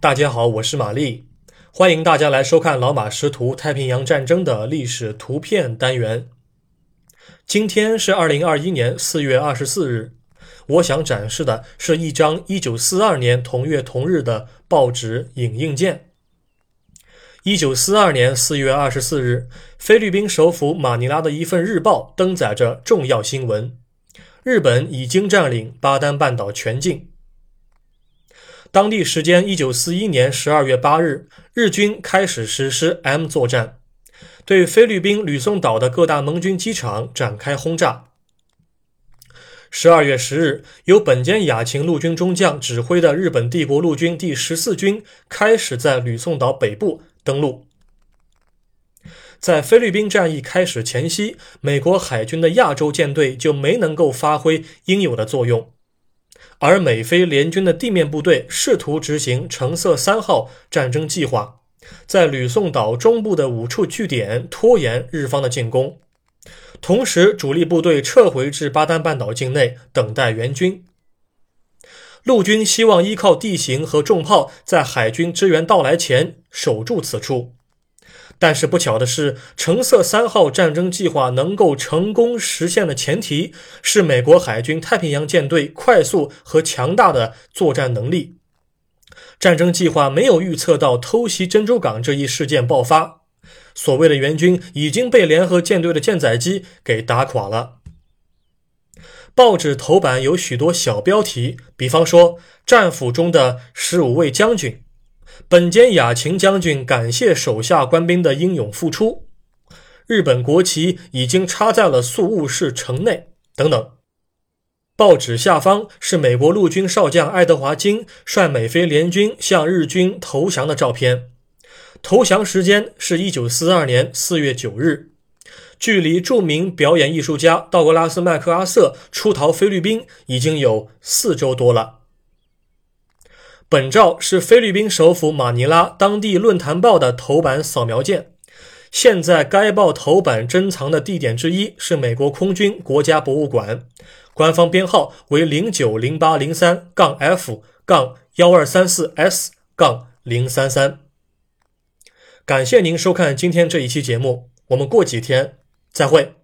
大家好，我是玛丽，欢迎大家来收看老马识图太平洋战争的历史图片单元。今天是二零二一年四月二十四日，我想展示的是一张一九四二年同月同日的报纸影印件。一九四二年四月二十四日，菲律宾首府马尼拉的一份日报登载着重要新闻：日本已经占领巴丹半岛全境。当地时间一九四一年十二月八日，日军开始实施 M 作战，对菲律宾吕宋岛的各大盟军机场展开轰炸。十二月十日，由本间雅琴陆军中将指挥的日本帝国陆军第十四军开始在吕宋岛北部登陆。在菲律宾战役开始前夕，美国海军的亚洲舰队就没能够发挥应有的作用。而美菲联军的地面部队试图执行“橙色三号”战争计划，在吕宋岛中部的五处据点拖延日方的进攻，同时主力部队撤回至巴丹半岛境内等待援军。陆军希望依靠地形和重炮，在海军支援到来前守住此处。但是不巧的是，橙色三号战争计划能够成功实现的前提是美国海军太平洋舰队快速和强大的作战能力。战争计划没有预测到偷袭珍珠港这一事件爆发，所谓的援军已经被联合舰队的舰载机给打垮了。报纸头版有许多小标题，比方说“战俘中的十五位将军”。本间雅琴将军感谢手下官兵的英勇付出。日本国旗已经插在了宿务市城内，等等。报纸下方是美国陆军少将爱德华金率美菲联军向日军投降的照片。投降时间是一九四二年四月九日，距离著名表演艺术家道格拉斯麦克阿瑟出逃菲律宾已经有四周多了。本照是菲律宾首府马尼拉当地论坛报的头版扫描件。现在该报头版珍藏的地点之一是美国空军国家博物馆，官方编号为零九零八零三杠 F 杠幺二三四 S 杠零三三。感谢您收看今天这一期节目，我们过几天再会。